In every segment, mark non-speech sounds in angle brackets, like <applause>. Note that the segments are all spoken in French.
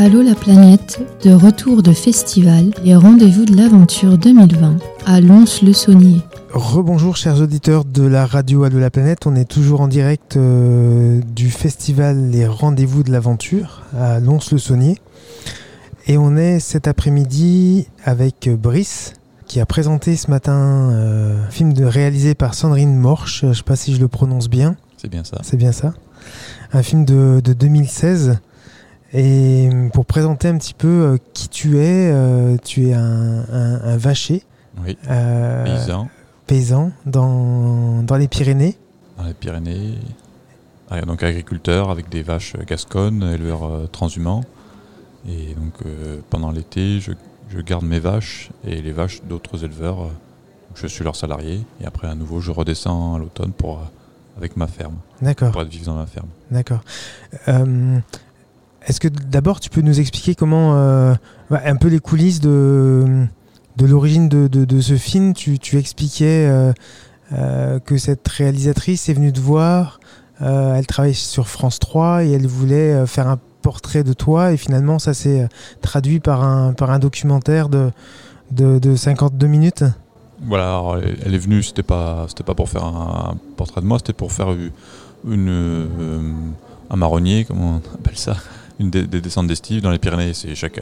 Allô la planète, de retour de festival et rendez-vous de l'aventure 2020 à Lons-le-Saunier. Rebonjour chers auditeurs de la radio Allô la planète, on est toujours en direct euh, du festival Les Rendez-vous de l'aventure à Lons-le-Saunier. Et on est cet après-midi avec Brice qui a présenté ce matin euh, un film de, réalisé par Sandrine Morche, je ne sais pas si je le prononce bien. C'est bien ça. C'est bien ça. Un film de, de 2016 et pour présenter un petit peu euh, qui tu es, euh, tu es un, un, un vacher. Oui. euh, Paysan paysan dans, dans les Pyrénées. dans les Pyrénées. Ah, donc agriculteur avec des vaches gasconnes, éleveur transhumant. Et donc euh, pendant l'été, je, je garde mes vaches et les vaches d'autres éleveurs. euh, je suis leur salarié. Et après, à nouveau, je redescends à l'automne pour euh, avec ma ferme, D'accord, pour être vivre dans ma ferme. d'accord. Est-ce que d'abord tu peux nous expliquer comment, euh, bah, un peu les coulisses de, l'origine de, ce film? Tu, expliquais euh, euh, que cette réalisatrice est venue te voir, elle travaille sur France 3 et elle voulait faire un portrait de toi et finalement ça s'est traduit par un, documentaire de, de, de 52 minutes. Voilà, elle est venue, c'était pas, pas pour faire un, portrait de moi, c'était pour faire une, un marronnier, comment on appelle ça, une des, des descentes d'estive dans les Pyrénées. C'est chaque,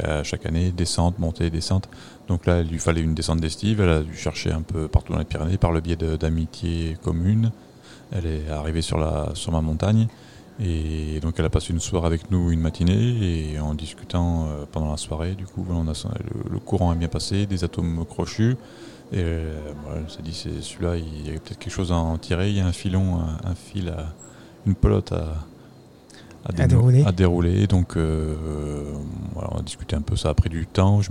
année descente, montée, descente. Donc là, il lui fallait une descente d'estive. Elle a dû chercher un peu partout dans les Pyrénées par le biais d'amitiés communes. Elle est arrivée sur ma montagne. Et donc elle a passé une soirée avec nous, une matinée, et en discutant euh, pendant la soirée, du coup, on a, le, courant est bien passé, des atomes crochus. Et euh, voilà, elle s'est dit, c'est celui-là, il y a peut-être quelque chose à en tirer. Il y a un filon, un, un fil, à, une pelote à, À dénou- dérouler. à dérouler. Donc, euh, voilà, on a discuté un peu. Ça a pris du temps. Je,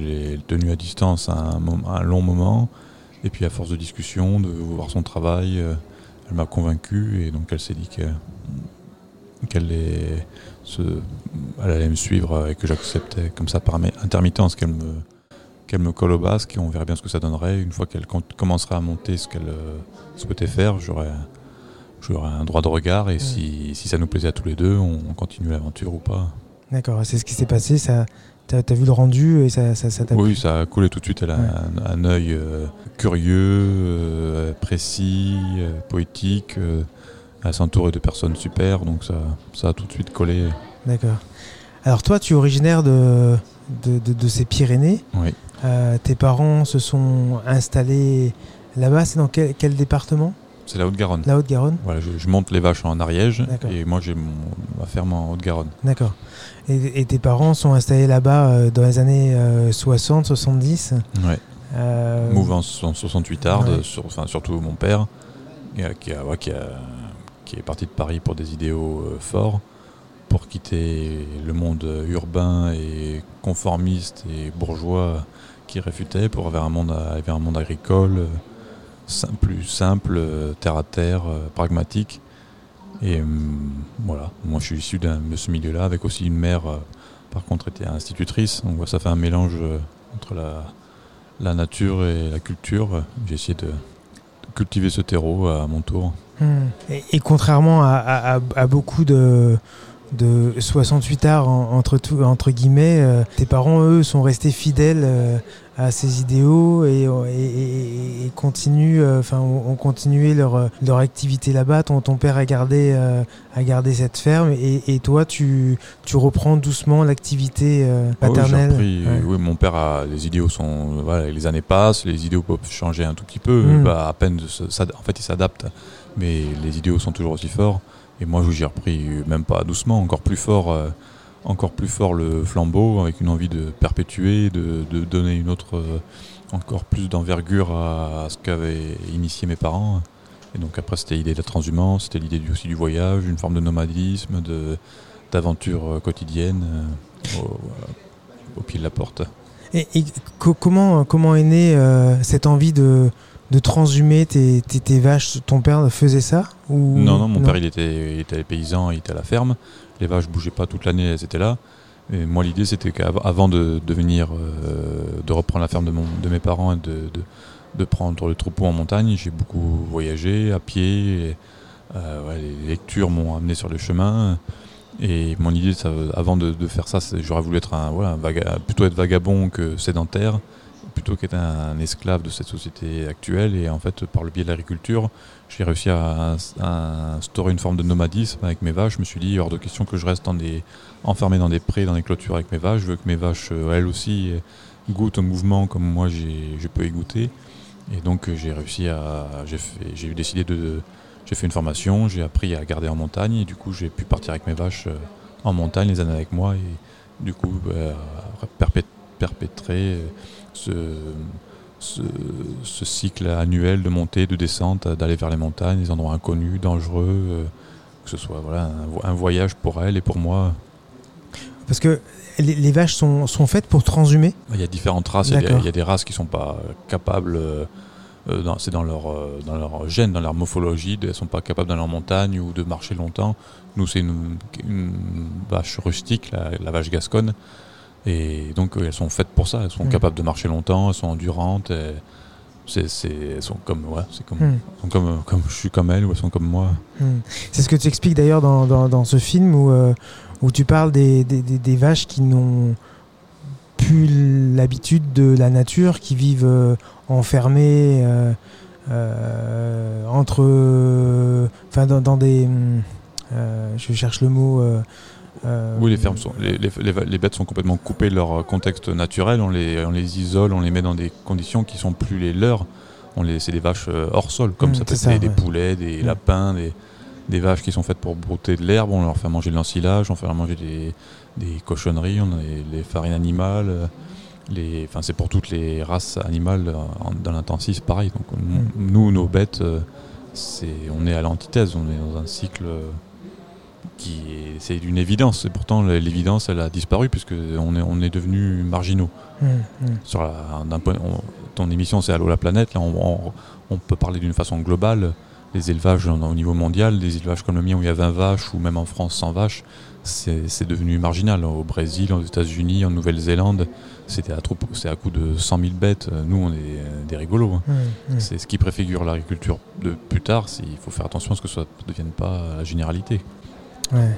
l'ai tenu à distance un, long moment. Et puis, à force de discussion, de voir son travail, euh, elle m'a convaincu. Et donc, elle s'est dit que- qu'elle elle allait me suivre et que j'acceptais comme ça par intermittence qu'elle me qu'elle me colle au basque et on verrait bien ce que ça donnerait. Une fois qu'elle com- commencerait à monter ce qu'elle euh, souhaitait faire, j'aurais j'aurais un droit de regard et si, si ça nous plaisait à tous les deux, on, on continue l'aventure ou pas. D'accord, c'est ce qui s'est passé. Ça, t'as, as vu le rendu et ça, ça, ça Oui, ça a coulé tout de suite. Elle a Ouais. un, un œil euh, curieux, euh, précis, euh, poétique. elle s'entourait de personnes super, donc ça, ça a tout de suite collé. D'accord. Alors toi, tu es originaire de, de, de- de ces Pyrénées. Oui. Tes parents se sont installés là-bas. C'est dans quel, quel département? C'est la Haute-Garonne. La Haute-Garonne Voilà, je, je monte les vaches en Ariège et moi j'ai ma ferme en Haute-Garonne. D'accord. Et, et tes parents sont installés là-bas euh, dans les années euh, 60, 70 Ouais. euh, Mouvance en 68 arde, ouais. sur, enfin, surtout mon père, qui, a- qui, a- ouais, qui, a- qui est parti de Paris pour des idéaux euh, forts, pour quitter le monde urbain et conformiste et bourgeois qui réfutait pour vers un monde, vers un monde agricole, euh, plus simple, euh, terre à terre, euh, pragmatique. Et hum, voilà, moi je suis issu de ce milieu-là, avec aussi une mère, euh, par contre, était institutrice. Donc ça fait un mélange entre la, nature et la culture. J'ai essayé de, cultiver ce terreau à mon tour. hmm. et, contrairement à, beaucoup de, de 68 arts en- entre, entre guillemets, tes parents, eux, sont restés fidèles à ces idéaux et, et, et- et continuent, euh, enfin, ont, ont continué leur, leur activité là-bas. Ton, ton père a gardé, euh, a gardé cette ferme et, et toi, tu, tu reprends doucement l'activité euh, Ah oui, paternelle. repris, Ouais. oui, mon père a les idéaux sont voilà, les années passent, les idéaux peuvent changer un tout petit peu, Mm. bah, à peine en fait ils s'adaptent, mais les idéaux sont toujours aussi forts. Et moi j'ai repris euh, même pas doucement, encore plus fort, euh, encore plus fort le flambeau avec une envie de perpétuer, de, de donner une autre, euh, encore plus d'envergure à, à ce qu'avaient initié mes parents. Et donc après c'était l'idée de la transhumance, c'était l'idée aussi du voyage, une forme de nomadisme, de d'aventure euh, quotidienne euh, au, au pied de la porte. Et, et co- comment, comment est née euh, cette envie de, de transhumer tes, tes, tes vaches Ton père faisait ça ou... Non, non, mon père il était, il était paysan, il était à la ferme. Les vaches bougeaient pas toute l'année, elles étaient là. Et moi l'idée c'était qu'avant de devenir, euh, de reprendre la ferme de, mon, de mes parents et de, de, de prendre le troupeau en montagne, j'ai beaucoup voyagé à pied. euh, les lectures m'ont amené sur le chemin. Et mon idée, ça, avant de, de faire ça, j'aurais voulu être un, voilà, plutôt être vagabond que sédentaire, plutôt qu'être un, esclave de cette société actuelle. Et en fait, par le biais de l'agriculture, j'ai réussi à, instaurer une forme de nomadisme avec mes vaches. Je me suis dit, hors de question que je reste enfermé dans des prés, dans des clôtures avec mes vaches. Je veux que mes vaches, euh, elles aussi, euh, goûtent au mouvement comme moi je peux y goûter. Et donc euh, j'ai réussi à, j'ai décidé de, j'ai fait une formation, j'ai appris à garder en montagne et du coup j'ai pu partir avec mes vaches en montagne les années avec moi et du coup perpét- perpétrer ce, ce, ce cycle annuel de montée, de descente, d'aller vers les montagnes, des endroits inconnus, dangereux, euh, que ce soit voilà, un, vo- un voyage pour elles et pour moi. Parce que les, les vaches sont, sont faites pour transhumer. Il y a différentes races, il y a des- D'accord. il y, a des races qui sont pas capables, euh, euh, dans- c'est dans leur, euh, dans leur gène, dans leur morphologie, elles sont pas capables d'aller en montagne ou de marcher longtemps. Nous, c'est une, une vache rustique, la, la vache gasconne, et donc euh, elles sont faites pour ça, elles sont Mm. capables de marcher longtemps, elles sont endurantes, c'est, c'est- elles sont comme, ouais, c'est comme, elles sont comme, comme je suis comme elles ou elles sont comme moi. Hmm. C'est ce que tu expliques d'ailleurs dans, dans, dans ce film où, euh, où tu parles des, des, des- des vaches qui n'ont plus l'habitude de la nature, qui vivent euh, enfermées euh, euh, entre. euh, Enfin, dans, dans des. hum, euh, je cherche le mot. Euh, Oui, les fermes sont, les, bêtes sont complètement coupées de leur contexte naturel. On les, on les isole, on les met dans des conditions qui sont plus les leurs. On les, c'est des vaches euh, hors sol, comme Mm, ça peut c'est être ça, des, poulets, des Mm. lapins, des, des vaches qui sont faites pour brouter de l'herbe. On leur fait manger de l'ensilage, on fait manger des, des cochonneries, on a les, farines animales. euh, Les, enfin, c'est pour toutes les races animales en- dans l'intensif, pareil. Donc, Mm. nous, nos bêtes, c'est, on est à l'antithèse, on est dans un cycle qui c'est d'une évidence. Et pourtant, l'évidence, elle a disparu puisque on est, on est devenu marginaux. hum, hum. Sur la, point, on- ton émission, c'est Allô la planète. Là, on, peut parler d'une façon globale. Les élevages au niveau mondial, des élevages comme le mien où il y a 20 vaches ou même en France 100 vaches, c'est, devenu marginal. Au Brésil, aux États-Unis, en Nouvelle-Zélande, c'était à, troupeau- c'est à coup de 100 000 bêtes. Nous, on est euh, des rigolos. hein. Hum. C'est ce qui préfigure l'agriculture de plus tard. Il faut faire attention à ce que ça ne devienne pas la généralité. Ouais.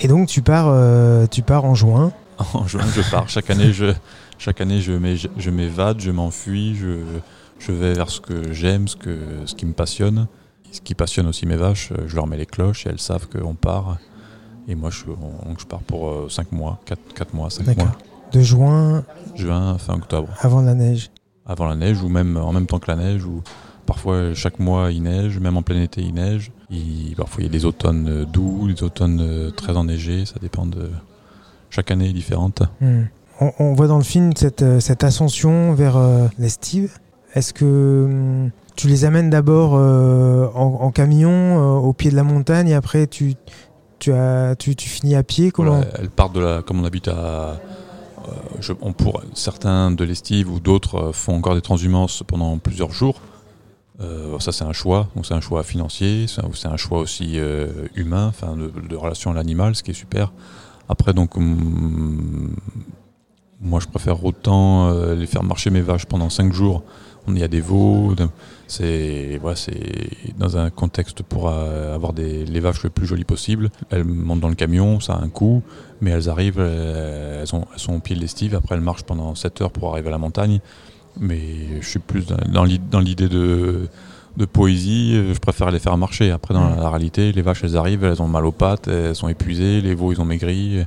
Et donc tu pars, euh, tu pars en juin. <laughs> En juin, je pars. Chaque année, je, chaque année, je, m'é- je m'évade, je m'enfuis, je, je vais vers ce que j'aime, ce, que, ce qui me passionne. Ce qui passionne aussi mes vaches, euh, je leur mets les cloches et elles savent qu'on part. Et moi, je, on- je pars pour 5 mois, 4, mois, 5 D'accord. mois. De juin Juin, fin octobre. avant la neige. Avant la neige ou même en même temps que la neige. Ou parfois, chaque mois, il neige, même en plein été, il neige. Il- parfois, il y a des automnes euh, doux, des automnes euh, très enneigés. Ça dépend de. Chaque année est différente. Hmm. On, on voit dans le film cette, euh, cette ascension vers euh, l'estive. Est-ce que hum, tu les amènes d'abord euh, en, en camion euh, au pied de la montagne et après tu, tu, as, tu, tu finis à pied? Comment? Voilà, elles partent de la, comme on habite à, je- on pourrait- certains de l'estive ou d'autres font encore des transhumances pendant plusieurs jours. Euh, ça c'est un choix, c'est un choix financier, c'est un, choix aussi euh, humain, enfin de, relation à l'animal, ce qui est super. Après donc, hum, moi je préfère autant euh, les faire marcher mes vaches pendant 5 jours. On y a des veaux, c'est c'est dans un contexte pour euh, avoir les vaches le plus jolies possible. Elles montent dans le camion, ça a un coût, mais elles arrivent, elles sont au pied de l'estive, après elles marchent pendant 7 heures pour arriver à la montagne. Mais je suis plus dans- dans l'i- dans l'idée de, de poésie, je préfère les faire marcher. Après, dans Mm. la réalité, les vaches, elles arrivent, elles ont mal aux pattes, elles sont épuisées, les veaux, ils ont maigri.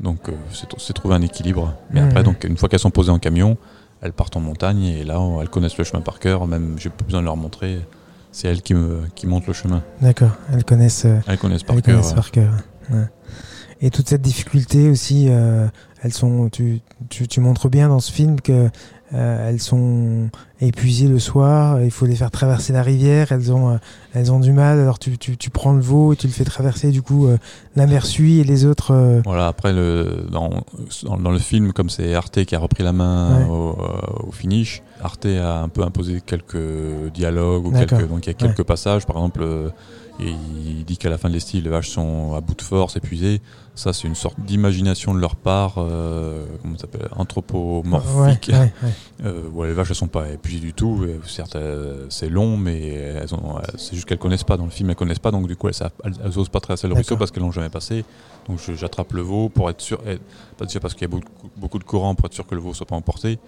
Donc, euh, c'est trouver un équilibre. Mais Mm. après, donc, une fois qu'elles sont posées en camion, elles partent en montagne et là, elles connaissent le chemin par cœur. Même, j'ai pas besoin de leur montrer. C'est elles qui, me, qui montent le chemin. D'accord, elles connaissent, euh, Elles connaissent par elles cœur. connaissent par cœur. Ouais. Et toute cette difficulté aussi, euh, elles sont, tu, tu, tu montres bien dans ce film que euh, elles sont épuisées le soir. Il faut les faire traverser la rivière. Elles ont, euh, elles ont du mal. Alors tu, tu, tu prends le veau et tu le fais traverser. Du coup, euh, la mère suit et les autres. euh, Voilà, après, le, dans, dans, le film, comme c'est Arte qui a repris la main Ouais. au, euh, au finish, Arte a un peu imposé quelques dialogues, ou quelques, donc il y a quelques passages, par exemple, euh, et il dit qu'à la fin de l'estive, les vaches sont à bout de force, épuisées. Ça, c'est une sorte d'imagination de leur part, euh, comment ça s'appelle, anthropomorphique, ouais, ouais, ouais. <laughs> euh, où les vaches, elles sont pas épuisées du tout. certes, c'est long, mais c'est juste qu'elles connaissent pas. Dans le film, elles connaissent pas, donc du coup, elles, n'osent pas traverser le ruisseau parce qu'elles l'ont jamais passé. Donc j'attrape le veau pour être sûr, pas déjà parce qu'il y a beaucoup, beaucoup, de courant pour être sûr que le veau soit pas emporté.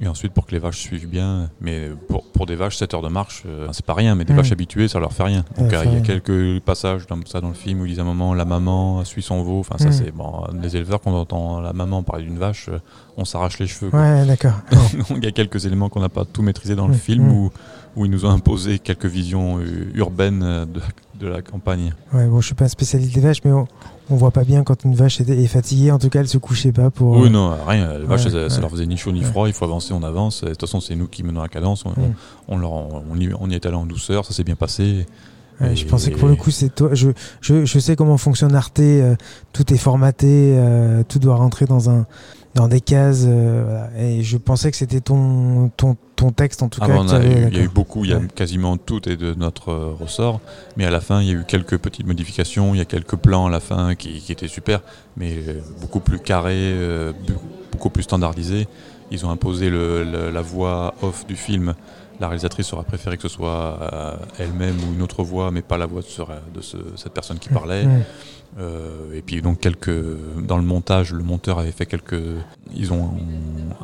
Et ensuite, pour que les vaches suivent bien, mais pour, pour des vaches, 7 heures de marche, euh, c'est pas rien, mais des mm. vaches habituées, ça leur fait rien. Donc il y a quelques passages dans ça dans le film où ils disent à un moment la maman suit son veau. Enfin, ça, mm. c'est bon, les éleveurs, quand on entend la maman parler d'une vache, euh, on s'arrache les cheveux. Ouais, d'accord. <laughs> il y a quelques éléments qu'on n'a pas tout maîtrisé dans le mm. film où, où ils nous ont imposé quelques visions euh, urbaines de, de, la campagne. Ouais, bon, je suis pas un spécialiste des vaches, mais on, on voit pas bien quand une vache est, fatiguée. En tout cas, elle se couchait pas pour. Oui, euh, non, rien. Les vaches, ça, leur faisait ni chaud ni froid. Il faut avancer, on avance. De toute façon, c'est nous qui menons la cadence. On, leur, on, y, on, y, est allé en douceur. Ça s'est bien passé. je pensais que pour le coup, c'est toi. Je, je, je, sais comment fonctionne Arte. Euh, tout est formaté. Euh, tout doit rentrer dans un dans des cases. et je pensais que c'était ton, ton, ton texte en tout ah cas. Il y, a eu beaucoup, il y a quasiment tout est de notre euh, ressort, mais à la fin il y a eu quelques petites modifications, il y a quelques plans à la fin qui, qui étaient super, mais euh, beaucoup plus carrés, euh, beaucoup plus standardisés. Ils ont imposé le, la voix off du film. La réalisatrice aurait préféré que ce soit elle-même ou une autre voix, mais pas la voix de, ce, cette personne qui parlait. Euh, et puis donc quelques dans le montage, le monteur avait fait quelques, ils ont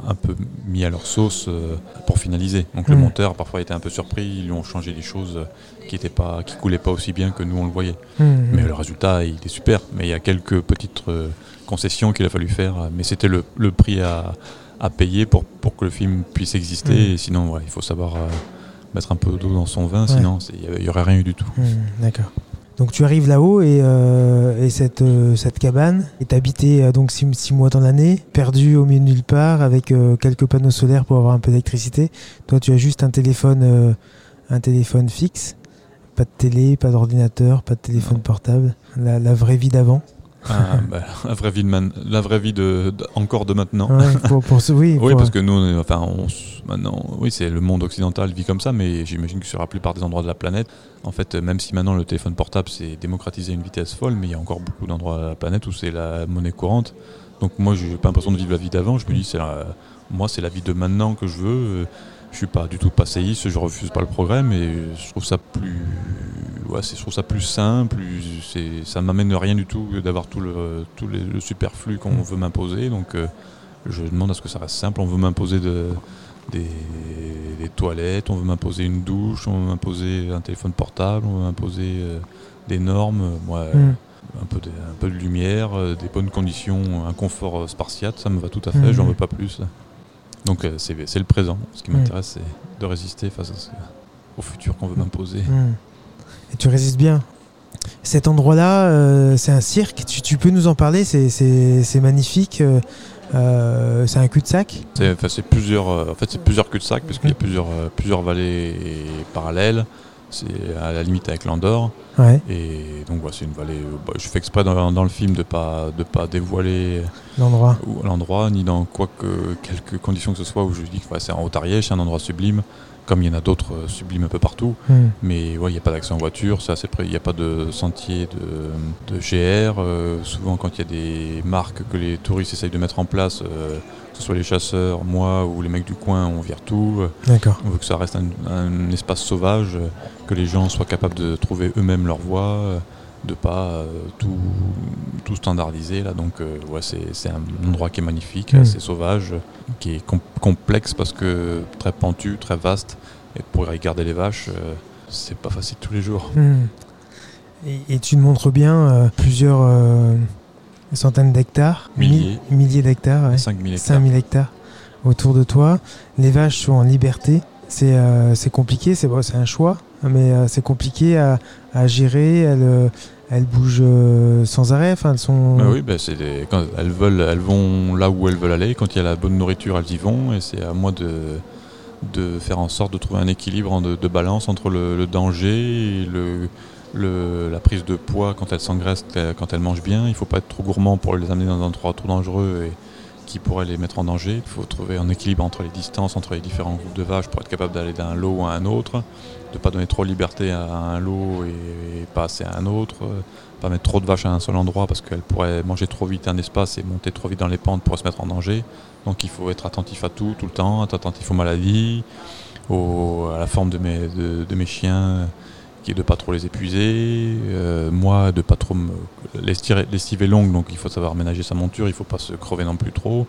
un peu mis à leur sauce euh, pour finaliser. Donc le monteur parfois était un peu surpris, ils lui ont changé des choses qui étaient pas, qui coulaient pas aussi bien que nous on le voyait. Mais le résultat il est super. Mais il y a quelques petites euh, concessions qu'il a fallu faire. Mais c'était le, le, prix à, à, payer pour pour que le film puisse exister. Hmm. Et sinon il faut savoir mettre un peu d'eau dans son vin, sinon il y, aurait rien eu du tout. D'accord. Donc tu arrives là-haut et, euh, cette, euh, cette cabane est habitée euh, donc six, mois dans l'année, perdue au milieu de nulle part avec quelques panneaux solaires pour avoir un peu d'électricité. Toi tu as juste un téléphone, un téléphone fixe, pas de télé, pas d'ordinateur, pas de téléphone portable, la vraie vie d'avant. Ah, <laughs> bah, la vraie vie de la vraie vie de, encore de maintenant. <laughs> pour, oui, oui parce que nous, enfin, on, maintenant, oui, c'est le monde occidental vit comme ça, mais j'imagine que sur la plupart des endroits de la planète, en fait, même si maintenant le téléphone portable s'est démocratisé à une vitesse folle, mais il y a encore beaucoup d'endroits de la planète où c'est la monnaie courante. Donc moi, j'ai pas l'impression de vivre la vie d'avant. Je me dis, c'est moi, c'est la vie de maintenant que je veux. Je suis pas du tout passéiste, je refuse pas le progrès, mais je trouve ça plus ouais, je trouve ça plus ça m'amène rien du tout d'avoir tout le, tout le superflu qu'on mm. veut m'imposer. Donc euh, je demande à ce que ça reste simple. On veut m'imposer de, des, toilettes, on veut m'imposer une douche, on veut m'imposer un téléphone portable, on veut m'imposer euh, des normes. Moi, mm. un, peu de, un peu de lumière, euh, des bonnes conditions, un confort spartiate, ça me va tout à fait, mm. j'en veux pas plus. Donc c'est le présent. Ce qui m'intéresse, c'est de résister face au futur qu'on veut m'imposer. Et tu résistes bien. Cet endroit-là, euh, c'est un cirque. Tu, peux nous en parler? C'est magnifique. Euh, euh, c'est un cul-de-sac? C'est plusieurs, en fait, c'est plusieurs cul-de-sac, parce qu'il y a plusieurs, plusieurs vallées parallèles. C'est à la limite avec l'Andorre. Et donc, c'est une vallée. Bah, je fais exprès dans, dans, le film de ne pas, de pas dévoiler l'endroit, l'endroit ni dans quoi que, quelques conditions que ce soit où je dis que c'est en Haute-Ariège, c'est un endroit sublime comme il y en a d'autres euh, sublimes un peu partout. Hmm. Mais ouais, il n'y a pas d'accès en voiture, c'est assez près. Il n'y a pas de sentier de, de GR. Euh, souvent, quand il y a des marques que les touristes essayent de mettre en place, euh, que ce soit les chasseurs, moi ou les mecs du coin, on vire tout. D'accord. On veut que ça reste un, espace sauvage, que les gens soient capables de trouver eux-mêmes leur voie de pas tout, tout, standardiser là donc ouais c'est un endroit qui est magnifique hmm. assez sauvage qui est complexe parce que très pentu très vaste et pour y garder les vaches, euh, c'est pas facile tous les jours. Hmm. Et, tu nous montres bien euh, plusieurs euh, centaines d'hectares, milliers, milliers d'hectares, 5000 hectares. hectares autour de toi. Les vaches sont en liberté. C'est compliqué, c'est un choix, mais c'est compliqué à, gérer. Elles, elles bougent sans arrêt. Enfin, elles sont. Bah oui, bah quand elles veulent, elles vont là où elles veulent aller. Quand il y a la bonne nourriture, elles y vont. Et c'est à moi de faire en sorte de trouver un équilibre de, balance entre le, danger et le, la prise de poids quand elles s'engraissent, quand elles mangent bien. Il ne faut pas être trop gourmand pour les amener dans un endroit trop dangereux et qui pourrait les mettre en danger. Il faut trouver un équilibre entre les distances, entre les différents groupes de vaches pour être capable d'aller d'un lot à un autre, de ne pas donner trop de liberté à un lot et, pas assez à un autre, pas mettre trop de vaches à un seul endroit parce qu'elles pourraient manger trop vite un espace et monter trop vite dans les pentes pour se mettre en danger. Donc il faut être attentif à tout, tout le temps, être attentif aux maladies, à la forme de mes, chiens, qui est de pas trop les épuiser, moi de pas trop me... L'estive est longue, donc il faut savoir ménager sa monture, il faut pas se crever non plus trop,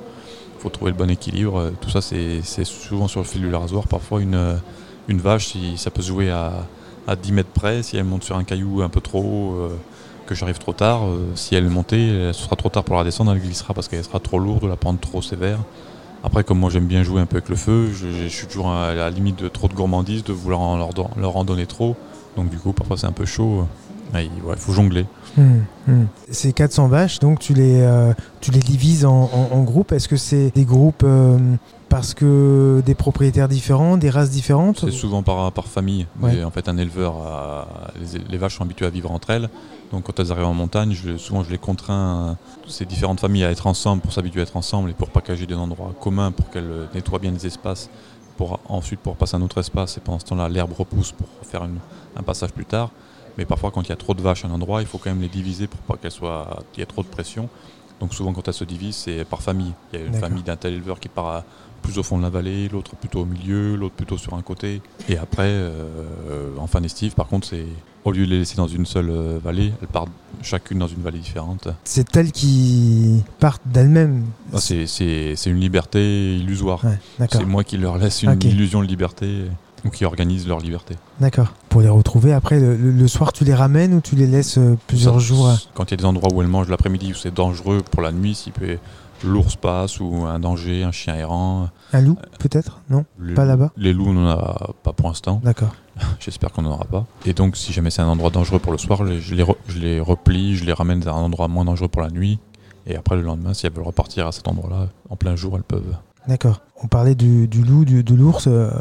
il faut trouver le bon équilibre. Tout ça, c'est souvent sur le fil du rasoir. Parfois, une, une vache, si, ça peut se jouer à, à 10 mètres près, si elle monte sur un caillou un peu trop haut, que j'arrive trop tard, si elle est montée, ce sera trop tard pour la descendre, elle glissera parce qu'elle sera trop lourde, la pente trop sévère. Après, comme moi j'aime bien jouer un peu avec le feu, je, suis toujours à la limite de trop de gourmandise, de vouloir leur, en donner trop. Donc du coup, parfois c'est un peu chaud. Il faut jongler. Hum, hum. Ces 400 vaches, donc tu les, euh, tu les divises en, groupes. Est-ce que c'est des groupes euh, parce que des propriétaires différents, des races différentes C'est souvent par, par famille. En fait, un éleveur, les, vaches sont habituées à vivre entre elles. Donc quand elles arrivent en montagne, souvent je les contrains, ces différentes familles, à être ensemble pour s'habituer à être ensemble et pour packager des endroits communs pour qu'elles nettoient bien les espaces, pour ensuite pour passer à un autre espace et pendant ce temps-là l'herbe repousse pour faire un passage plus tard. Mais parfois quand il y a trop de vaches à un endroit, il faut quand même les diviser pour pas qu'elles soient, qu'il y ait trop de pression. Donc souvent quand elles se divisent, c'est par famille. Il y a une famille d'un tel éleveur qui part à, plus au fond de la vallée, l'autre plutôt au milieu, l'autre plutôt sur un côté. Et après, euh, en fin d'estive, par contre, c'est au lieu de les laisser dans une seule euh, vallée, elles partent chacune dans une vallée différente. C'est elles qui partent d'elles-mêmes ah, C'est une liberté illusoire. c'est moi qui leur laisse une illusion de liberté ou qui organise leur liberté. D'accord. Pour les retrouver après, le, soir, tu les ramènes ou tu les laisses euh, plusieurs jours Quand il y a des endroits où elles mangent l'après-midi où c'est dangereux pour la nuit, s'il peut l'ours passe ou un danger, un chien errant. Un loup peut-être? Non? Pas là-bas? Les loups, on n'en a pas pour l'instant. D'accord. <laughs> J'espère qu'on n'en aura pas. Et donc, si jamais c'est un endroit dangereux pour le soir, je les, je les replie, je les ramène à un endroit moins dangereux pour la nuit. Et après, le lendemain, si elles veulent repartir à cet endroit-là, en plein jour, elles peuvent. D'accord. On parlait du, loup, du, de l'ours. Euh,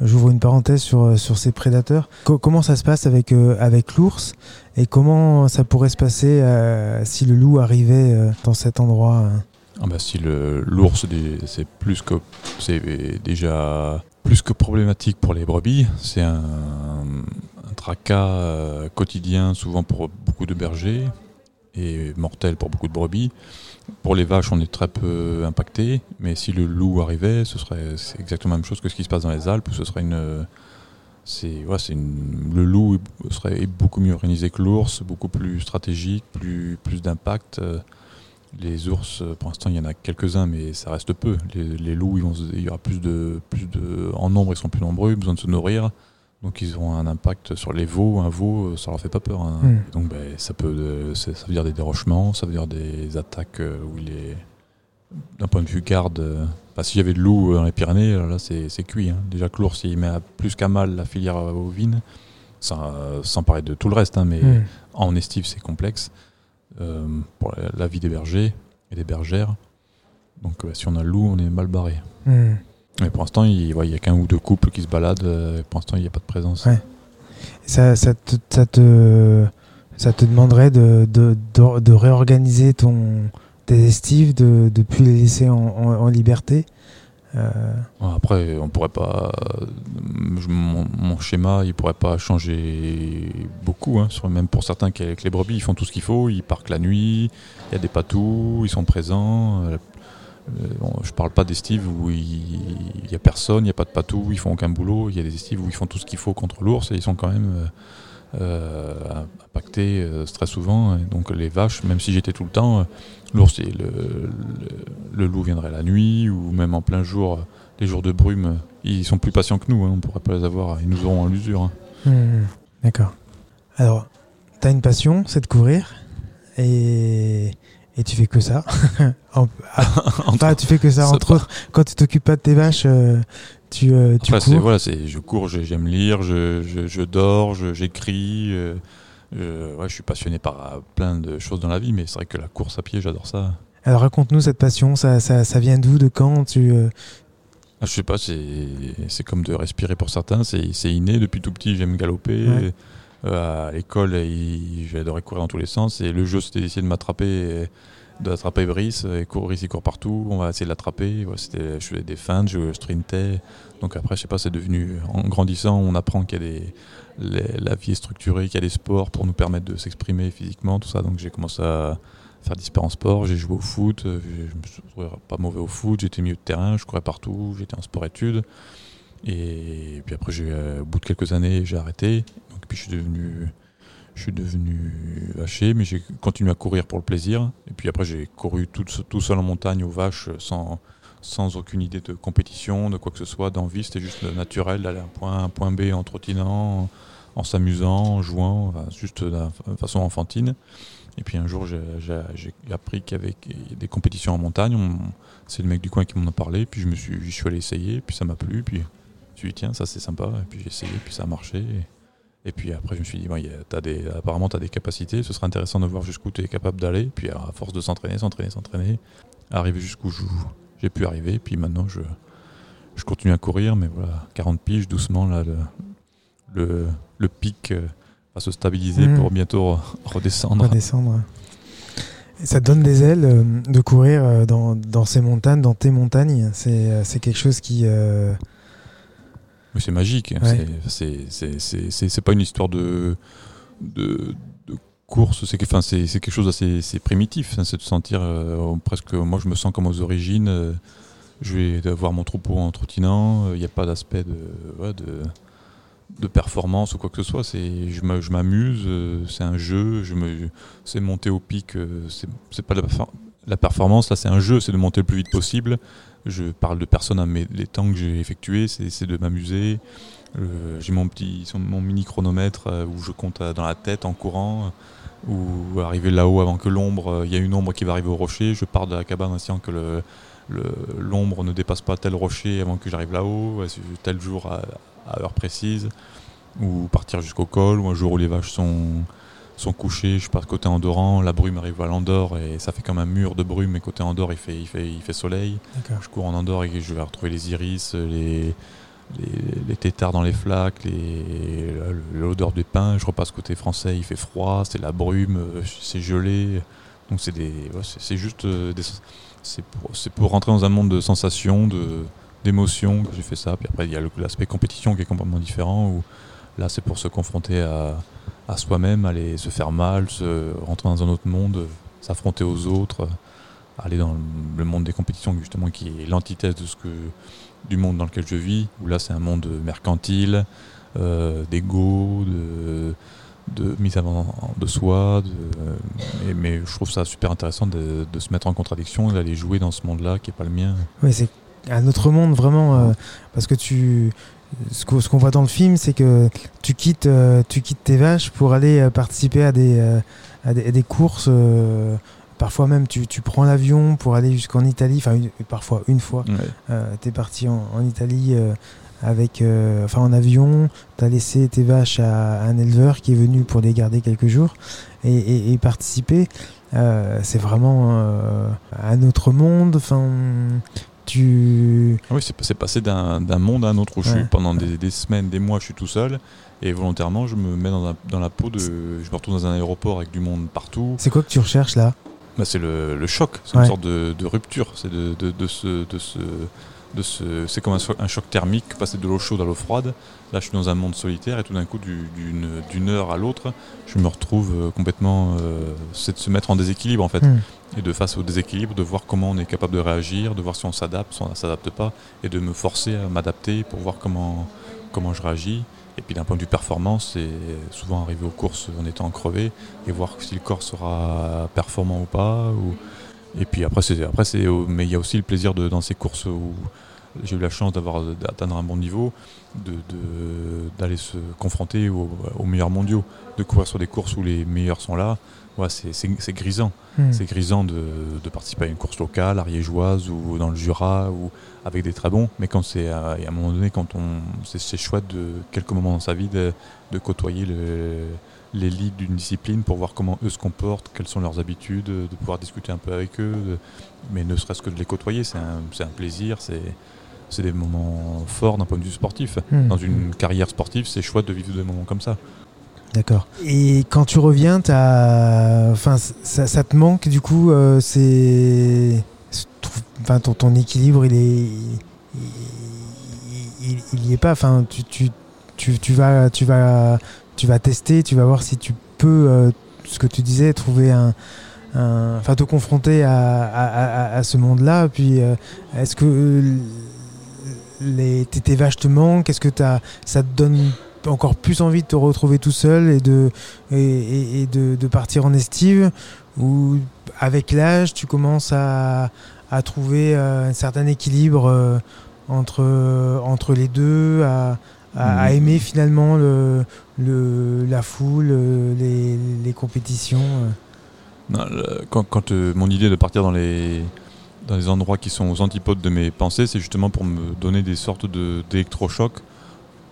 j'ouvre une parenthèse sur, euh, sur ces prédateurs. comment ça se passe avec, euh, avec l'ours et comment ça pourrait se passer si le loup arrivait dans cet endroit ah bah si l'ours c'est plus que c'est déjà plus que problématique pour les brebis, c'est un, tracas euh, quotidien souvent pour beaucoup de bergers et mortel pour beaucoup de brebis. Pour les vaches, on est très peu impacté, mais si le loup arrivait, ce serait exactement la même chose que ce qui se passe dans les Alpes, ce serait une c'est ouais, le loup serait beaucoup mieux organisé que l'ours, beaucoup plus stratégique, plus plus d'impact. Les ours, pour l'instant, il y en a quelques-uns, mais ça reste peu. Les, loups, il y aura plus de, plus de, en nombre, ils sont plus nombreux, besoin de se nourrir. Donc ils ont un impact sur les veaux. Un veau, euh, ça leur fait pas peur. Hein. Hmm. Donc ben, ça peut, euh, ça veut dire des dérochements, ça veut dire des attaques où il est, d'un point de vue garde. Bah, S'il y avait de loup dans les Pyrénées, là c'est cuit. Hein. Déjà que l'ours, il met plus qu'à mal la filière ovine, sans, parler de tout le reste, hein, mais hmm. en estive c'est complexe. Euh, pour la, vie des bergers et des bergères. Donc euh, si on a le loup, on est mal barré. Hmm. Mais pour l'instant, il n'y a qu'un ou deux couples qui se baladent. Euh, pour l'instant, il n'y a pas de présence. Ça, ça, te, ça, te, ça te demanderait de, de, de, réorganiser ton, tes estives, de ne plus les laisser en, en liberté euh, après, on pourrait pas. Mon, schéma, il pourrait pas changer beaucoup. Hein, même pour certains qui avec les brebis, ils font tout ce qu'il faut. Ils partent la nuit. Il y a des patous, ils sont présents. Euh, je parle pas d'estives où il n'y a personne, il n'y a pas de patou, ils font aucun boulot. Il y a des estives où ils font tout ce qu'il faut contre l'ours et ils sont quand même euh, euh, impacté euh, très souvent. donc les vaches, même si j'étais tout le temps, l'ours, le, le, loup viendrait la nuit ou même en plein jour, les jours de brume, ils sont plus patients que nous. Hein, on pourrait pas les avoir, ils nous auront à l'usure. Hein. Mmh. D'accord. Alors, tu as une passion, c'est de courir. Et, et tu fais que ça. <laughs> <laughs> enfin, tu fais que ça, entre autres. Quand tu t'occupes pas de tes vaches, tu, euh, tu cours voilà, Je cours, j'aime lire, je, je, je dors, j'écris. Euh, ouais, je suis passionné par euh, plein de choses dans la vie, mais c'est vrai que la course à pied, j'adore ça. Alors raconte-nous cette passion, ça, ça, ça vient d'où, de quand tu, ah, Je sais pas, c'est comme de respirer pour certains, c'est inné. Depuis tout petit, j'aime galoper. À l'école, j'adorais courir dans tous les sens. Et le jeu, c'était d'essayer de m'attraper d'attraper Brice et courir ici, court partout. On va essayer de l'attraper. je faisais des feintes, je sprintais. Donc après, je sais pas, c'est devenu, en grandissant, on apprend qu'il y a des, la vie est structurée, qu'il y a des sports pour nous permettre de s'exprimer physiquement, tout ça. Donc j'ai commencé à faire différents sports. J'ai joué au foot, je me suis pas mauvais au foot, j'étais milieu de terrain, je courais partout, j'étais en sport-études. Et puis après, j'ai, au bout de quelques années, j'ai arrêté. Puis je suis devenu, je suis devenu haché, mais j'ai continué à courir pour le plaisir. Et puis après, j'ai couru tout, seul en montagne aux vaches sans, aucune idée de compétition, de quoi que ce soit, d'envie. C'était juste naturel d'aller d'un point A à un point B en trottinant, en, s'amusant, en jouant, juste de façon enfantine. Et puis un jour, j'ai appris qu'il y avait des compétitions en montagne. C'est le mec du coin qui m'en a parlé. Puis je me suis, je suis allé essayer. Puis ça m'a plu. Puis je me suis dit, tiens, ça c'est sympa. Et puis j'ai essayé. Puis ça a marché. Puis après, je me suis dit, as des, apparemment, tu as des capacités. Ce serait intéressant de voir jusqu'où tu es capable d'aller. Puis à force de s'entraîner, s'entraîner, s'entraîner, arriver jusqu'où j'ai pu arriver. Puis maintenant, je, je continue à courir. Mais voilà, 40 piges, doucement, là, le, le, le pic euh, se stabiliser mmh. pour bientôt redescendre. Redescendre. ça te donne des ailes euh, de courir euh, dans, dans, ces montagnes, dans tes montagnes? C'est quelque chose qui. C'est magique. C'est pas une histoire de, de, course. C'est enfin, quelque chose d'assez primitif. Hein, c'est de sentir presque. Moi, je me sens comme aux origines. je vais avoir mon troupeau en trottinant. Il n'y a pas d'aspect de, de de performance ou quoi que ce soit. Je m'amuse, euh, c'est un jeu, je me, c'est monter au pic, euh, c'est, pas la, performance, là c'est un jeu, c'est de monter le plus vite possible. Je parle de personne à mes, les temps que j'ai effectués, c'est, de m'amuser. Euh, j'ai mon petit mon mini chronomètre où je compte dans la tête en courant ou arriver là-haut avant que l'ombre, il y a une ombre qui va arriver au rocher, je pars de la cabane en que le, l'ombre ne dépasse pas tel rocher avant que j'arrive là-haut, tel jour à heure précise, ou partir jusqu'au col, ou un jour où les vaches sont, sont couchées, je pars côté Andorran, la brume arrive à l'Andorre et ça fait comme un mur de brume, et côté Andorre il fait, il fait, il fait soleil. Je cours en Andorre et je vais retrouver les iris, les, les, tétards dans les flaques, l'odeur du pain. Je repasse côté français, il fait froid, c'est la brume, c'est gelé. Donc c'est des, c'est juste euh, c'est pour, pour rentrer dans un monde de sensations, de d'émotion que j'ai fait ça. Puis après, il y a l'aspect compétition qui est complètement différent, où là, c'est pour se confronter à, à soi-même, aller se faire mal, se rentrer dans un autre monde, s'affronter aux autres, aller dans le monde des compétitions, justement, qui est l'antithèse de ce que, du monde dans lequel je vis, où là, c'est un monde mercantile, euh, d'ego, de de mise avant de soi. De, mais, je trouve ça super intéressant de, de se mettre en contradiction et d'aller jouer dans ce monde-là qui n'est pas le mien. Oui, c'est un autre monde vraiment euh, parce que tu ce qu'on voit dans le film c'est que tu quittes euh, tu quittes tes vaches pour aller euh, participer à des, à des, courses parfois même tu, tu prends l'avion pour aller jusqu'en Italie enfin parfois une fois. Tu es parti en, Italie avec enfin en avion. Tu as laissé tes vaches à, un éleveur qui est venu pour les garder quelques jours et, et participer. C'est vraiment un autre monde. Enfin tu... Ah oui, c'est passé d'un monde à un autre où je suis pendant des, semaines, des mois, je suis tout seul. Et volontairement, je me mets dans, dans, la peau de. Je me retrouve dans un aéroport avec du monde partout. C'est quoi que tu recherches là? Bah, C'est le, le, choc, c'est une sorte de, de rupture. C'est de, de, de, ce, de, ce, de ce. C'est comme un, un, choc thermique, passer de l'eau chaude à l'eau froide. Là, je suis dans un monde solitaire et tout d'un coup, d'une heure à l'autre, je me retrouve euh, complètement. Euh, c'est de se mettre en déséquilibre en fait. Hmm et de face au déséquilibre, de voir comment on est capable de réagir, de voir si on s'adapte, si on ne s'adapte pas, et de me forcer à m'adapter pour voir comment, comment je réagis. Et puis d'un point de vue performance, c'est souvent arriver aux courses en étant crevé et voir si le corps sera performant ou pas. Ou... Et puis après, c'est, après c'est, mais il y a aussi le plaisir de, dans ces courses où j'ai eu la chance d'avoir d'atteindre un bon niveau, de, d'aller se confronter aux, aux meilleurs mondiaux, de courir sur des courses où les meilleurs sont là ouais, c'est grisant. Hmm. C'est grisant de, de, participer à une course locale, ariégeoise ou dans le Jura ou avec des très bons. Mais quand c'est à, un moment donné, quand on, c'est chouette de quelques moments dans sa vie de, de côtoyer l'élite d'une discipline pour voir comment eux se comportent, quelles sont leurs habitudes, de pouvoir discuter un peu avec eux. mais ne serait-ce que de les côtoyer, c'est un, un, plaisir. C'est des moments forts d'un point de vue sportif. Hmm. Dans une carrière sportive, c'est chouette de vivre des moments comme ça. D'accord. Et quand tu reviens, as... Enfin, ça, te manque du coup, euh, c'est. Enfin, ton, ton, équilibre, il est. Il, il, est pas. Enfin, tu, tu, tu, tu, vas, tu, vas, tu vas tester, tu vas voir si tu peux, euh, ce que tu disais, trouver un. Enfin, te confronter à, ce monde-là. Puis, euh, est-ce que les, tes, vaches te manquent? Est-ce que as, ça te donne encore plus envie de te retrouver tout seul et de, et, de, partir en estive? Ou avec l'âge, tu commences à, trouver un certain équilibre entre, entre les deux, à, mm. aimer finalement le, le, la foule, les, les compétitions Quand, quand mon idée de partir dans les dans les endroits qui sont aux antipodes de mes pensées, c'est justement pour me donner des sortes d'électrochocs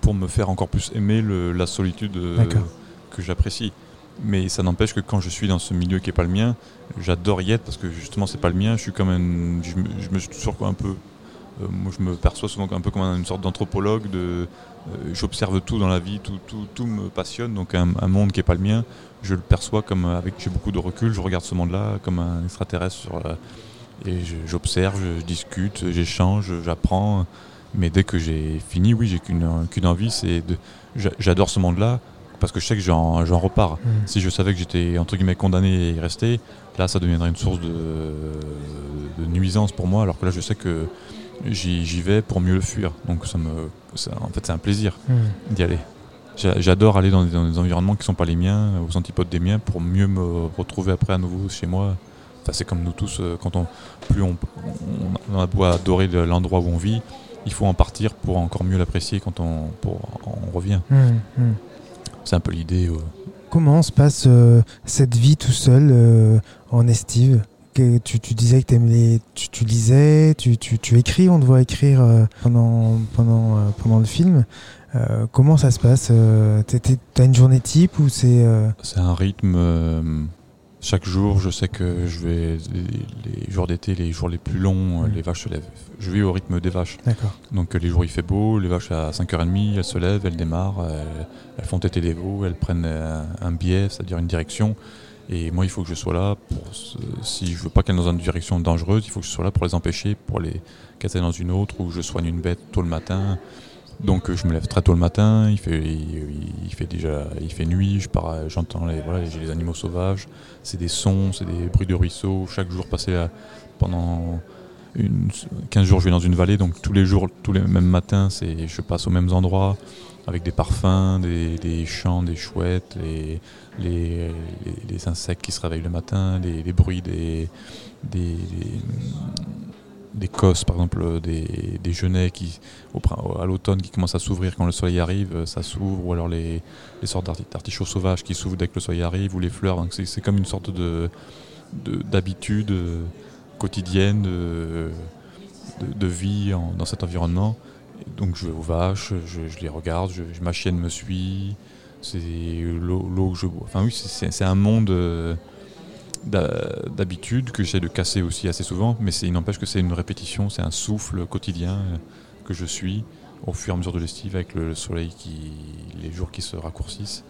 pour me faire encore plus aimer la solitude euh, que j'apprécie. Mais ça n'empêche que quand je suis dans ce milieu qui n'est pas le mien, j'adore y être parce que justement c'est pas le mien. Je suis comme un, je, me, suis toujours un peu, euh, moi je me perçois souvent un peu comme une sorte d'anthropologue. De, euh, j'observe tout dans la vie, tout, tout, tout me passionne. Donc un, monde qui n'est pas le mien, je le perçois comme avec j'ai beaucoup de recul. Je regarde ce monde-là comme un extraterrestre sur et j'observe, je, discute, j'échange, j'apprends. Mais dès que j'ai fini, oui, j'ai qu'une envie, c'est de. J'adore ce monde-là parce que je sais que j'en repars. Mmh. Si je savais que j'étais entre guillemets condamné à y rester, là, ça deviendrait une source de, de nuisance pour moi. Alors que là, je sais que j'y vais pour mieux le fuir. Donc, ça me, en fait, c'est un plaisir mmh. d'y aller. J'adore aller dans des, dans des, environnements qui ne sont pas les miens, aux antipodes des miens, pour mieux me retrouver après à nouveau chez moi c'est comme nous tous, euh, quand on, plus on, on, a beau adorer l'endroit où on vit, il faut en partir pour encore mieux l'apprécier quand on, on revient. Mmh, mmh. C'est un peu l'idée. Euh. Comment se passe euh, cette vie tout seul en estive? Que tu, tu, disais que les, tu, tu, lisais, tu, tu, écris, on te voit écrire pendant, pendant, pendant le film. comment ça se passe T'as une journée type ou c'est C'est un rythme chaque jour, je sais que je vais les, jours d'été, les jours les plus longs, euh, mm. les vaches se lèvent. Je vis au rythme des vaches. Donc euh, les jours il fait beau, les vaches à 5h30, elles se lèvent, elles démarrent, elles, font têter les veaux, elles prennent euh, un, biais, c'est-à-dire une direction. Et moi, il faut que je sois là pour. Si je veux pas qu'elles dans une direction dangereuse, il faut que je sois là pour les empêcher, pour les casser dans une autre, ou je soigne une bête tôt le matin. Donc je me lève très tôt le matin, il fait, il, fait déjà il fait nuit, je pars, j'entends les voilà, les animaux sauvages, c'est des sons, c'est des bruits de ruisseaux, chaque jour passé pendant une, 15 jours je vais dans une vallée, donc tous les jours, tous les mêmes matins, je passe aux mêmes endroits avec des parfums, des, chants, des chouettes, les, les, les, insectes qui se réveillent le matin, les, bruits des, des des cosses, par exemple, euh, des, des genêts qui, au, à l'automne qui commencent à s'ouvrir quand le soleil arrive, euh, ça s'ouvre, ou alors les, les sortes d'artichauts sauvages qui s'ouvrent dès que le soleil arrive, ou les fleurs. Donc c'est comme une sorte de d'habitude euh, quotidienne de, de, vie dans cet environnement. Donc je vais aux vaches, je, les regarde, je, ma chienne me suit, c'est l'eau que je bois. Enfin oui, c'est un monde d'habitude que j'essaie de casser aussi assez souvent, mais il n'empêche que c'est une répétition, c'est un souffle quotidien euh, que je suis au fur et à mesure de l'estive avec le soleil qui, les jours qui se raccourcissent.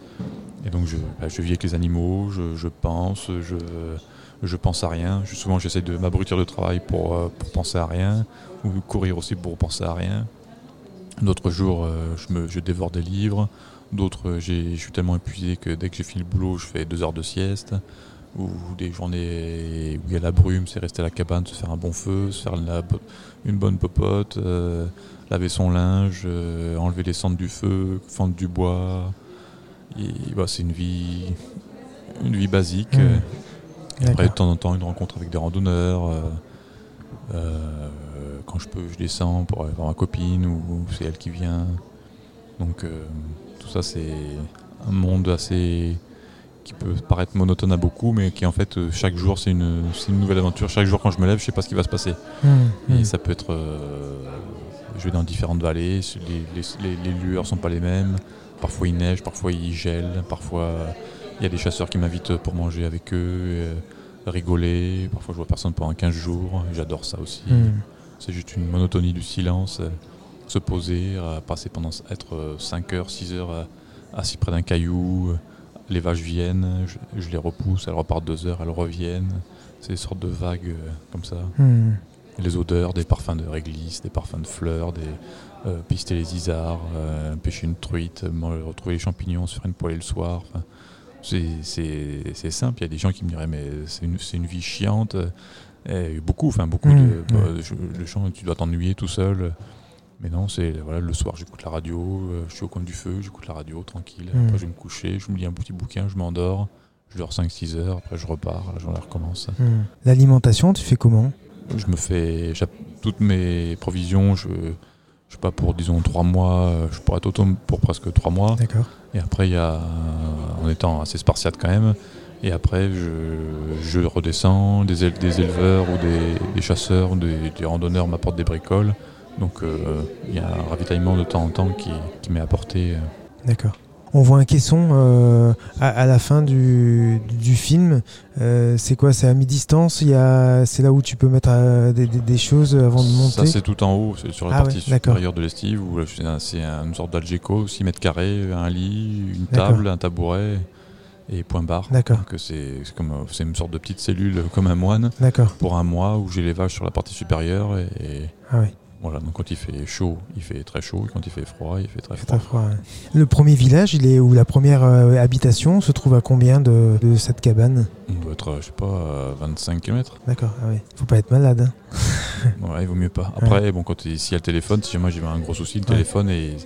Et donc je, bah, je vis avec les animaux, je, je, pense, je, je pense à rien. souvent j'essaie de m'abrutir de travail pour, euh, pour, penser à rien, ou courir aussi pour penser à rien. D'autres jours euh, je, me, je dévore des livres, d'autres je suis tellement épuisé que dès que j'ai fini le boulot je fais deux heures de sieste ou des journées où il y a la brume, c'est rester à la cabane, se faire un bon feu, se faire une, bonne popote, euh, laver son linge, euh, enlever les cendres du feu, fendre du bois. Bah, c'est une vie, une vie basique. Mmh. après, de temps en temps, une rencontre avec des randonneurs. Euh, quand je peux, je descends pour aller voir ma copine ou c'est elle qui vient. Donc tout ça, c'est un monde assez qui peut paraître monotone à beaucoup, mais qui en fait, euh, chaque jour, c'est une, une, nouvelle aventure. Chaque jour, quand je me lève, je sais pas ce qui va se passer. Mmh, Et mmh. ça peut être. Euh, je vais dans différentes vallées, les, les, les, lueurs sont pas les mêmes. Parfois, il neige, parfois, il gèle, parfois, il y a des chasseurs qui m'invitent pour manger avec eux, euh, rigoler. Parfois, je vois personne pendant 15 jours. J'adore ça aussi. Mmh. C'est juste une monotonie du silence. se poser, passer pendant être 5 heures, 6 heures assis près d'un caillou les vaches viennent, je, les repousse, elles repartent deux heures, elles reviennent. C'est des sortes de vagues euh, comme ça. Hmm. Les odeurs, des parfums de réglisse, des parfums de fleurs, des euh, pister les isards, euh, pêcher une truite, retrouver les champignons, se faire une poêlée le soir. c'est simple. Il y a des gens qui me diraient mais c'est une, une, vie chiante. Et beaucoup, enfin beaucoup de, bah, le champ, tu dois t'ennuyer tout seul. Mais non, c'est voilà, le soir, j'écoute la radio, euh, je suis au coin du feu, j'écoute la radio tranquille. Mm. Après, je vais me coucher, je me lis un petit bouquin, je m'endors. Je dors 5-6 heures, après je repars, la journée recommence. Hmm. L'alimentation, tu fais comment? Je me fais toutes mes provisions, je, je sais pas, pour disons 3 mois, euh, je pourrais être autonome pour presque 3 mois. D'accord. Et après, il y a, en étant assez spartiate quand même, et après, je, je redescends, des, éle- des éleveurs ou des, des chasseurs, ou des, des randonneurs m'apportent des bricoles. Donc, euh, il y a un ravitaillement de temps en temps qui, qui m'est apporté. euh. D'accord. On voit un caisson euh, à, à la fin du, du film. Euh, c'est quoi? C'est à mi-distance? C'est là où tu peux mettre des, choses avant de monter? Ça, c'est tout en haut, c'est sur la Ah partie ouais, supérieure de l'estive, c'est un- c'est une sorte d'algeco, 6 mètres carrés, un lit, une table, un tabouret et point barre. D'accord. C'est comme, euh, c'est une sorte de petite cellule comme un moine D'accord. pour un mois où j'ai les vaches sur la partie supérieure et, et Ah oui, voilà. Donc quand il fait chaud, il fait très chaud, et quand il fait froid, il fait très froid. très froid. ouais. Le premier village, il est où? La première euh, habitation se trouve à combien de, de cette cabane? On doit être, euh, je sais pas, euh, 25 km. D'accord. Ah oui. Faut pas être malade. hein. <laughs> Ouais, il vaut mieux pas. Après, bon, quand il- s'il y a le téléphone, si jamais j'ai un gros souci, le Ouais. téléphone et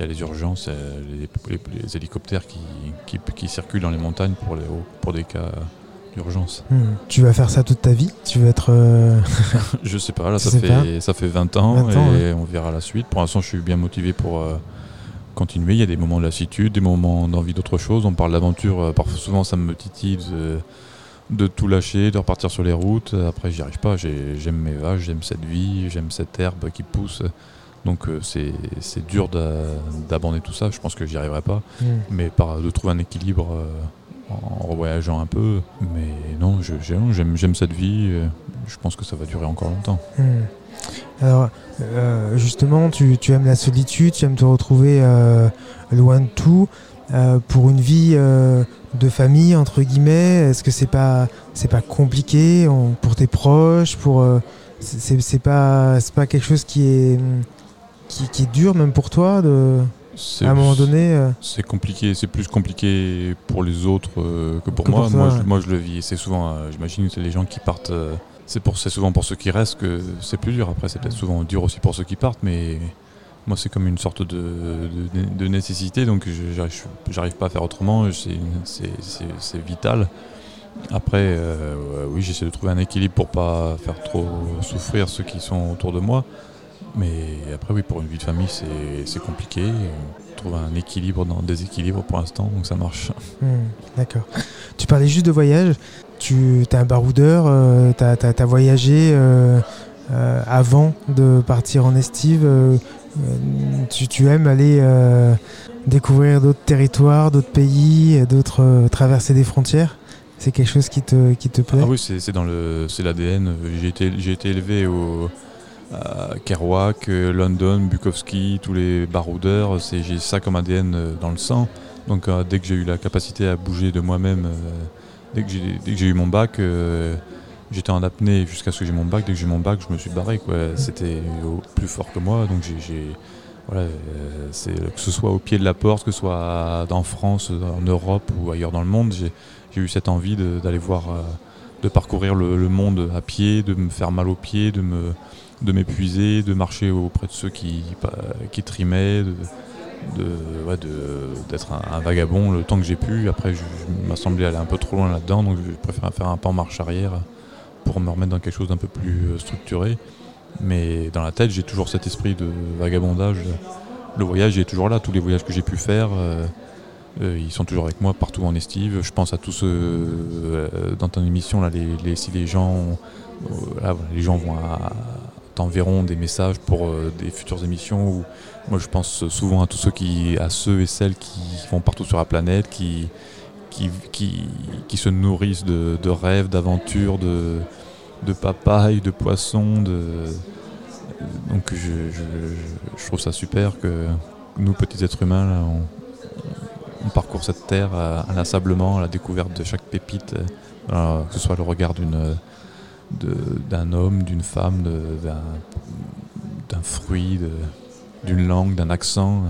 il y a les urgences, euh, les, les- les hélicoptères qui, qui, qui circulent dans les montagnes pour, les, pour des cas d'urgence. Hmm. Tu vas faire ça toute ta vie? Tu veux être euh, <laughs> Je sais pas, là ça fait, ça fait 20 ans 20 ans, et on verra la suite. Pour l'instant, je suis bien motivé pour euh, continuer. Il y a des moments de lassitude, des moments d'envie d'autre chose. On parle d'aventure, parfois souvent ça me titille de, de tout lâcher, de repartir sur les routes. Après, j'y arrive pas. J'ai- J'aime mes vaches, j'aime cette vie, j'aime cette herbe qui pousse. Donc euh, c'est dur d'a- d'abandonner tout ça. Je pense que j'y arriverai pas. hmm. Mais par, de trouver un équilibre euh, en revoyageant un peu. Mais non, j'aime cette vie. euh, Je pense que ça va durer encore longtemps. Hmm. Alors, euh, justement, tu, tu aimes la solitude, tu aimes te retrouver loin de tout. Pour une vie de famille, entre guillemets, est-ce que c'est pas, c'est pas compliqué on- pour tes proches pour, c'est- pas, c'est pas quelque chose qui est, qui, qui est dur même pour toi de, à un moment donné euh, C'est compliqué, c'est plus compliqué pour les autres euh, que pour Que moi. pour toi, moi, ouais. je, moi, je le vis. C'est souvent, euh, j'imagine que c'est les gens qui partent. c'est pour, c'est souvent pour ceux qui restent que c'est plus dur. Après, c'est peut-être souvent dur aussi pour ceux qui partent, mais moi, c'est comme une sorte de, de, de nécessité. Donc, je- j'arrive, pas à faire autrement. C'est, vital. Après, euh, oui, j'essaie de trouver un équilibre pour pas faire trop souffrir ceux qui sont autour de moi. Mais après, oui, pour une vie de famille, c'est, c'est compliqué. Trouver un équilibre dans le déséquilibre pour l'instant, donc ça marche. Hmm, D'accord. Tu parlais juste de voyage. Tu es un baroudeur, tu as, voyagé euh, euh, avant de partir en estive. euh, euh, tu, tu aimes aller euh, découvrir d'autres territoires, d'autres pays, d'autres euh, traverser des frontières? C'est quelque chose qui te, qui te plaît? Ah oui, c'est, c'est dans le, c'est l'ADN. J'ai été, j'ai été élevé au, Kerouac, euh, London, Bukowski, tous les baroudeurs. J'ai ça comme ADN euh, dans le sang. Donc euh, dès que j'ai eu la capacité à bouger de moi-même, dès, que j'ai, eu mon bac, j'étais en apnée jusqu'à ce que j'ai mon bac. Dès que j'ai mon bac, je me suis barré. C'était plus fort que moi. Donc j'ai, voilà, que ce soit au pied de la porte, que ce soit en France, en Europe ou ailleurs dans le monde, j'ai, eu cette envie d'aller voir, de parcourir le, le monde à pied, de me faire mal aux pieds, de me de m'épuiser, de marcher auprès de ceux qui, qui trimaient, de, d'être un, vagabond le temps que j'ai pu. Après, je, je m'a semblé aller un peu trop loin là-dedans, donc je préfère faire un pas en marche arrière pour me remettre dans quelque chose d'un peu plus euh, structuré. Mais dans la tête, j'ai toujours cet esprit de vagabondage. Le voyage est toujours là, tous les voyages que j'ai pu faire. euh, euh, ils sont toujours avec moi partout en estive. Je pense à tous euh, dans ton émission, là, si les gens, les gens vont à- t'enverront des messages pour euh, des futures émissions. Où, moi, je pense souvent à tous ceux qui, à ceux et celles qui vont partout sur la planète, qui, qui, qui, qui se nourrissent de, rêves, d'aventures, de, de papayes, de poissons. De... Donc, je, je, trouve ça super que nous, petits êtres humains, on, parcourt cette terre euh, inlassablement à la découverte de chaque pépite, euh, que ce soit le regard d'une, d'un homme, d'une femme, d'un, fruit, d'une langue, d'un accent,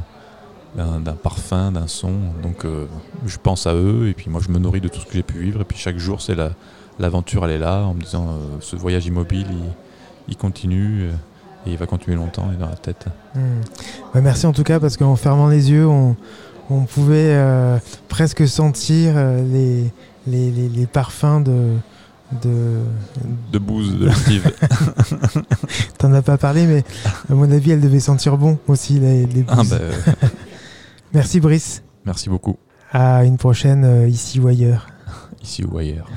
d'un, parfum, d'un son. Donc euh, je pense à eux et puis moi je me nourris de tout ce que j'ai pu vivre et puis chaque jour c'est la, l'aventure elle est là en me disant euh, ce voyage immobile il, continue euh, et il va continuer longtemps et dans la tête. Hmm. Merci en tout cas parce qu'en fermant les yeux, on, pouvait presque sentir les, les, les parfums de, de... De bouse de Steve. <laughs> T'en as pas parlé, mais à mon avis, elle devait sentir bon aussi, les, les Ah, bah, euh, <laughs> Merci Brice. merci beaucoup, À une prochaine, euh, ici ou ailleurs. ici ou ailleurs.